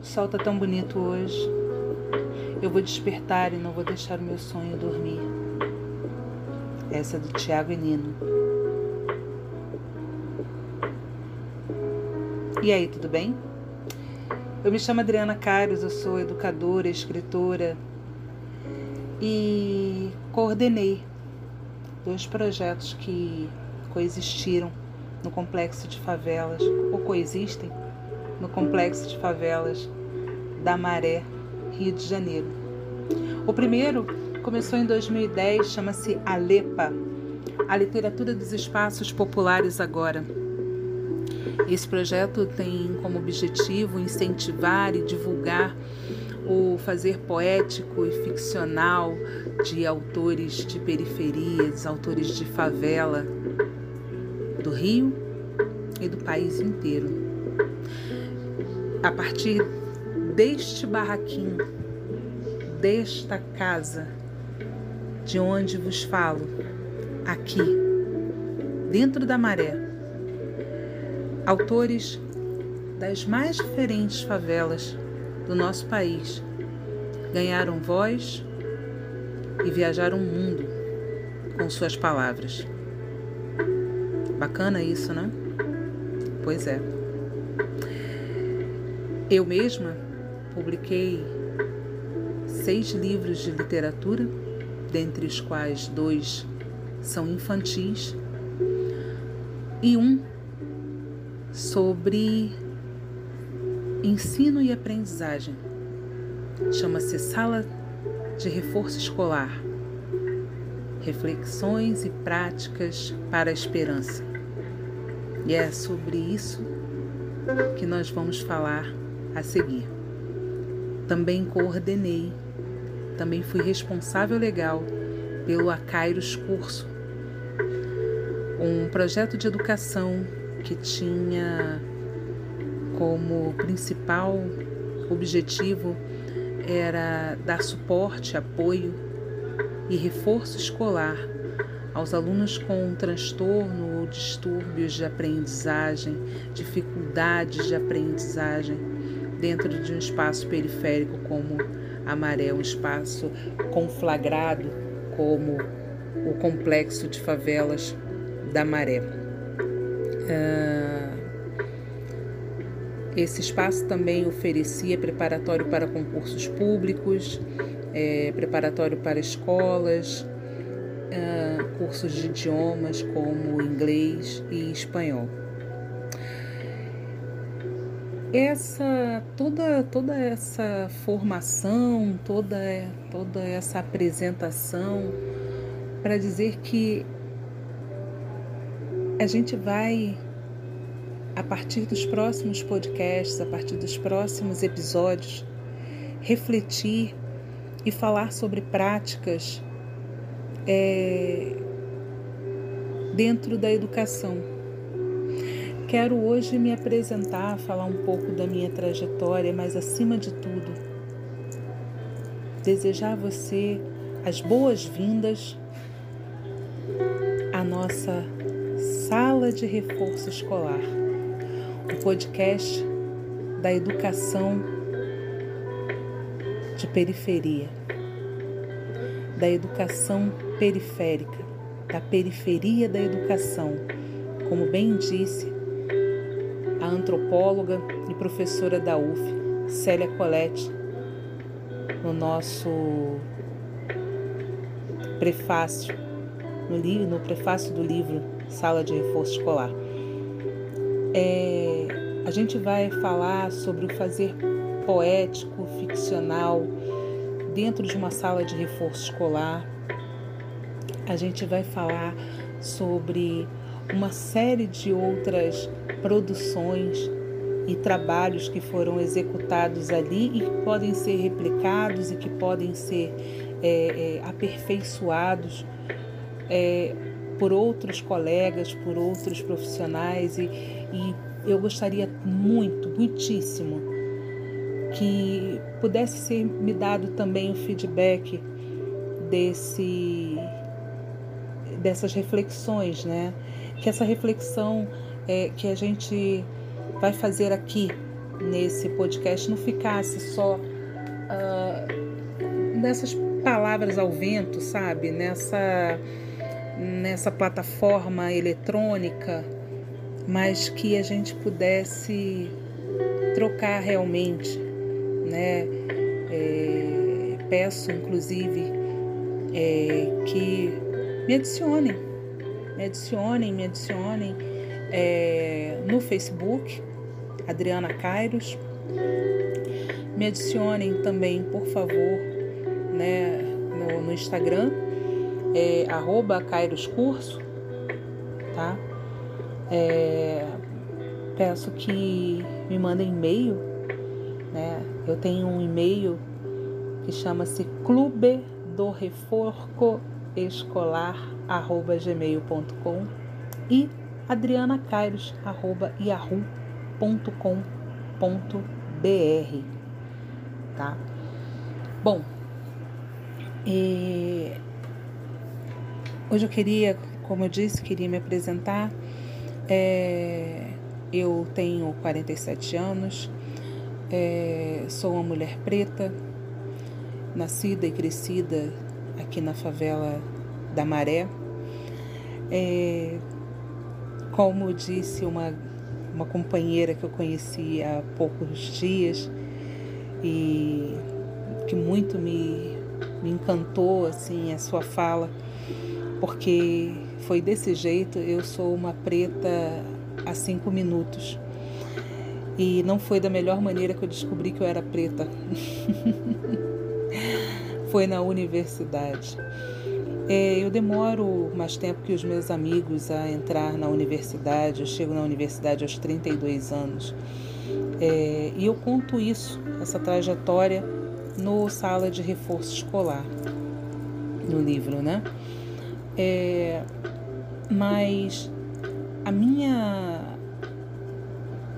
O sol tá tão bonito hoje. Eu vou despertar e não vou deixar o meu sonho dormir. Essa é do Tiago e Nino. E aí, tudo bem? Eu me chamo Adriana Caros, eu sou educadora, escritora e coordenei dois projetos que coexistiram no complexo de favelas, ou coexistem no complexo de favelas da Maré, Rio de Janeiro. O primeiro começou em 2010, chama-se Alepa, a literatura dos espaços populares agora. Esse projeto tem como objetivo incentivar e divulgar o fazer poético e ficcional de autores de periferias, autores de favela do Rio e do país inteiro. A partir deste barraquinho, desta casa, de onde vos falo, aqui, dentro da maré, autores das mais diferentes favelas do nosso país ganharam voz e viajaram o mundo com suas palavras. Bacana isso, né? Pois é. Eu mesma publiquei seis livros de literatura, dentre os quais dois são infantis e um sobre ensino e aprendizagem. Chama-se Sala de Reforço Escolar. Reflexões e práticas para a esperança. E é sobre isso que nós vamos falar a seguir. Também coordenei, também fui responsável legal pelo Acairos Curso, um projeto de educação que tinha como principal objetivo era dar suporte, apoio e reforço escolar aos alunos com transtorno ou distúrbios de aprendizagem, dificuldades de aprendizagem dentro de um espaço periférico como a Maré, um espaço conflagrado como o complexo de favelas da Maré. Uh, esse espaço também oferecia preparatório para concursos públicos, é, preparatório para escolas, uh, cursos de idiomas como inglês e espanhol. Essa toda toda essa formação, toda toda essa apresentação para dizer que a gente vai a partir dos próximos podcasts, a partir dos próximos episódios, refletir e falar sobre práticas é, dentro da educação. Quero hoje me apresentar, falar um pouco da minha trajetória, mas acima de tudo, desejar a você as boas-vindas à nossa sala de reforço escolar o podcast da educação de periferia, da educação periférica, da periferia da educação, como bem disse a antropóloga e professora da UF, Célia Colette, no nosso prefácio, no, no prefácio do livro Sala de Reforço Escolar. É, a gente vai falar sobre o fazer poético, ficcional, dentro de uma sala de reforço escolar. A gente vai falar sobre uma série de outras produções e trabalhos que foram executados ali e que podem ser replicados e que podem ser é, é, aperfeiçoados é, por outros colegas, por outros profissionais e, e eu gostaria muito, muitíssimo, que pudesse ser me dado também o feedback desse dessas reflexões, né? Que essa reflexão é, que a gente vai fazer aqui nesse podcast não ficasse só uh, nessas palavras ao vento, sabe? Nessa, nessa plataforma eletrônica, mas que a gente pudesse trocar realmente, né? É, peço, inclusive, é, que me adicionem, me adicionem, me adicionem é, no Facebook, Adriana Cairos. Me adicionem também, por favor, né, no, no Instagram, é, arroba tá? É, peço que me mandem e-mail, né? Eu tenho um e-mail que chama-se clube do reforco escolar arroba gmail.com e adrianacairos arroba yahoo.com.br tá? Bom, e hoje eu queria, como eu disse, queria me apresentar. É, eu tenho 47 anos, é, sou uma mulher preta, nascida e crescida aqui na favela da Maré. É, como disse uma, uma companheira que eu conheci há poucos dias e que muito me, me encantou assim a sua fala, porque foi desse jeito, eu sou uma preta há cinco minutos. E não foi da melhor maneira que eu descobri que eu era preta. foi na universidade. É, eu demoro mais tempo que os meus amigos a entrar na universidade. Eu chego na universidade aos 32 anos. É, e eu conto isso, essa trajetória, no Sala de Reforço Escolar, no livro, né? É, mas a minha,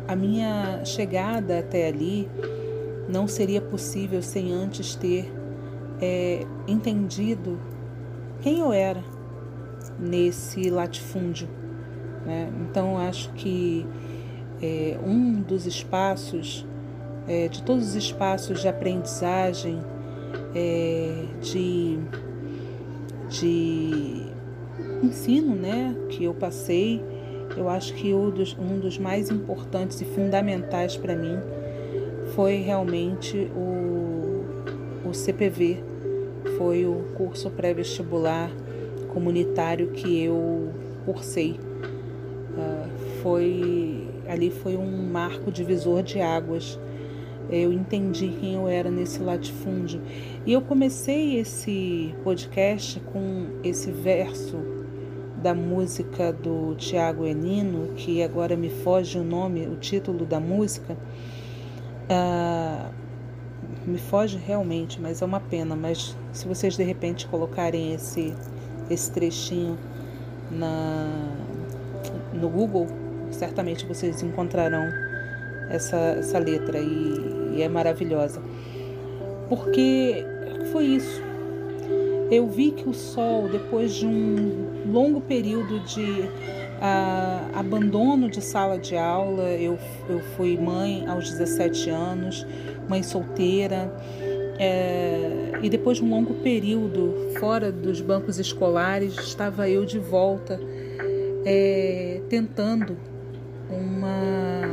a minha chegada até ali não seria possível sem antes ter é, entendido quem eu era nesse latifúndio. Né? Então, acho que é, um dos espaços, é, de todos os espaços de aprendizagem, é, de, de ensino né, que eu passei, eu acho que um dos, um dos mais importantes e fundamentais para mim foi realmente o, o CPV, foi o curso pré-vestibular comunitário que eu cursei. Uh, foi ali foi um marco divisor de águas. Eu entendi quem eu era nesse latifúndio. E eu comecei esse podcast com esse verso da música do Tiago Enino, que agora me foge o nome, o título da música. Uh, me foge realmente, mas é uma pena. Mas se vocês de repente colocarem esse, esse trechinho na, no Google, certamente vocês encontrarão essa, essa letra e, e é maravilhosa. Porque foi isso. Eu vi que o sol, depois de um longo período de abandono de sala de aula, eu, eu fui mãe aos 17 anos, mãe solteira, é, e depois de um longo período fora dos bancos escolares, estava eu de volta é, tentando uma.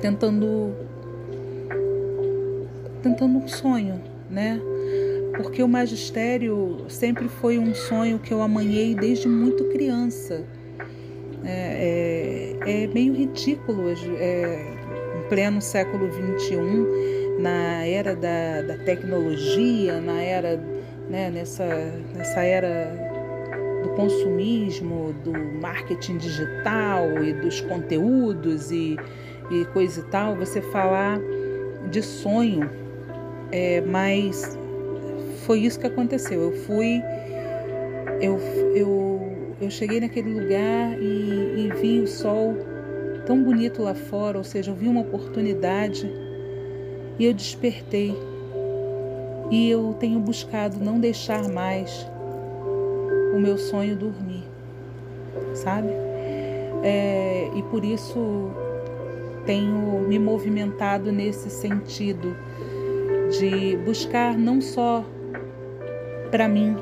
tentando. tentando um sonho, né? Porque o magistério sempre foi um sonho que eu amanhei desde muito criança. É, é, é meio ridículo é, pleno século XXI, na era da, da tecnologia, na era, né, nessa, nessa era do consumismo, do marketing digital e dos conteúdos e, e coisa e tal, você falar de sonho, é, mas foi isso que aconteceu. Eu fui, eu, eu, eu cheguei naquele lugar e, e vi o sol tão bonito lá fora, ou seja, eu vi uma oportunidade e eu despertei. E eu tenho buscado não deixar mais o meu sonho dormir, sabe? É, e por isso tenho me movimentado nesse sentido de buscar não só para mim,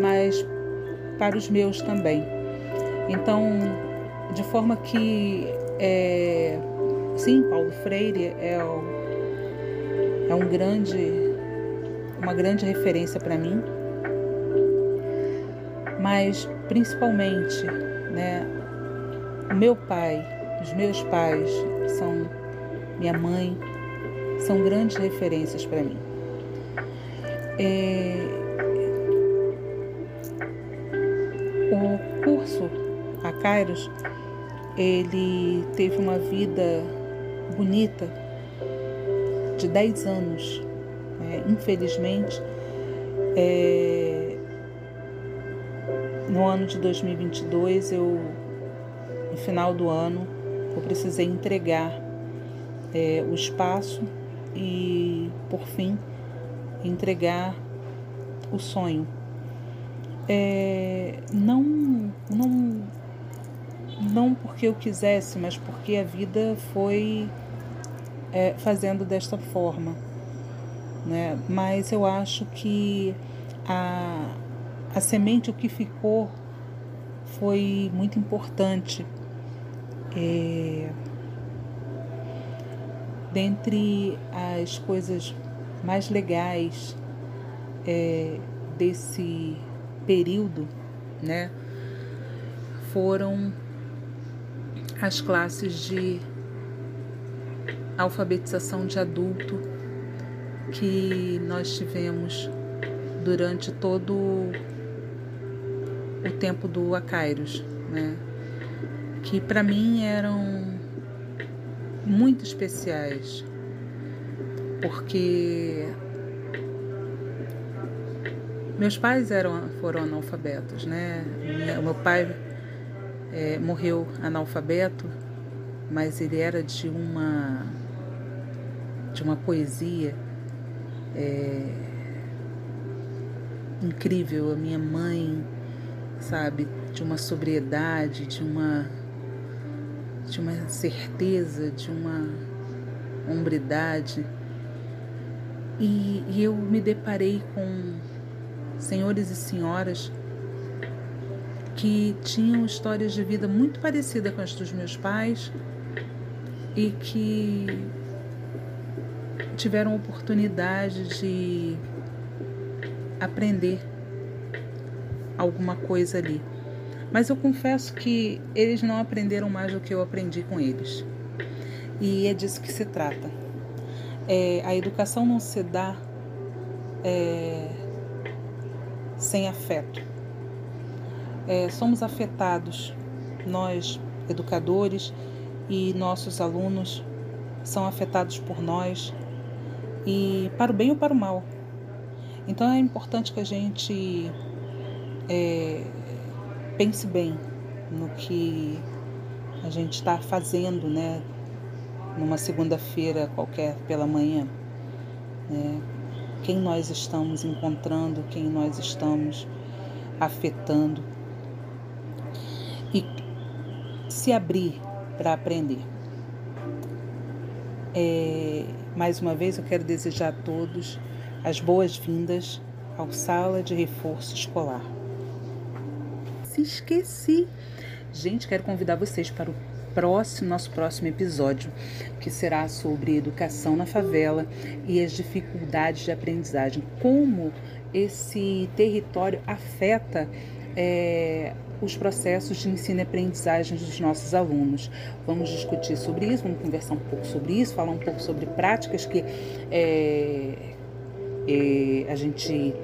mas para os meus também. Então, de forma que, é, sim, Paulo Freire é, é um grande, uma grande referência para mim, mas principalmente, né, meu pai, os meus pais são minha mãe, são grandes referências para mim. É, o curso a Kairos, ele teve uma vida bonita de 10 anos. Né? Infelizmente, é, no ano de 2022, eu, no final do ano, eu precisei entregar é, o espaço e, por fim, entregar o sonho. É, não, não, não porque eu quisesse, mas porque a vida foi é, fazendo desta forma. Né? Mas eu acho que a, a semente, o que ficou, foi muito importante. É, dentre as coisas mais legais é, desse período, né, foram as classes de alfabetização de adulto que nós tivemos durante todo o tempo do Acairos, né? que para mim eram muito especiais, porque meus pais eram, foram analfabetos, né? Meu pai é, morreu analfabeto, mas ele era de uma de uma poesia é, incrível. A minha mãe, sabe, de uma sobriedade, de uma de uma certeza, de uma hombridade. E, e eu me deparei com senhores e senhoras que tinham histórias de vida muito parecidas com as dos meus pais e que tiveram oportunidade de aprender alguma coisa ali. Mas eu confesso que eles não aprenderam mais do que eu aprendi com eles. E é disso que se trata. É, a educação não se dá é, sem afeto. É, somos afetados, nós, educadores, e nossos alunos são afetados por nós, e para o bem ou para o mal. Então é importante que a gente é, pense bem no que a gente está fazendo, né? Numa segunda-feira qualquer pela manhã, né? Quem nós estamos encontrando, quem nós estamos afetando e se abrir para aprender. É, mais uma vez eu quero desejar a todos as boas-vindas ao Sala de Reforço Escolar se esqueci. Gente, quero convidar vocês para o próximo, nosso próximo episódio, que será sobre educação na favela e as dificuldades de aprendizagem. Como esse território afeta é, os processos de ensino e aprendizagem dos nossos alunos. Vamos discutir sobre isso, vamos conversar um pouco sobre isso, falar um pouco sobre práticas que é, é, a gente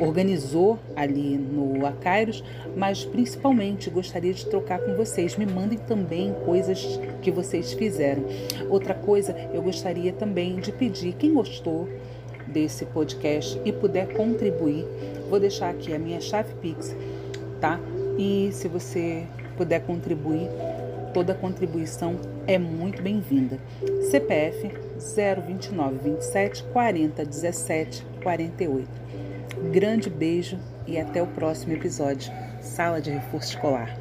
organizou ali no Acairos, mas principalmente gostaria de trocar com vocês. Me mandem também coisas que vocês fizeram. Outra coisa, eu gostaria também de pedir quem gostou desse podcast e puder contribuir, vou deixar aqui a minha chave Pix, tá? E se você puder contribuir, toda contribuição é muito bem-vinda. CPF 029 27 40 17 48. Grande beijo e até o próximo episódio. Sala de Reforço Escolar.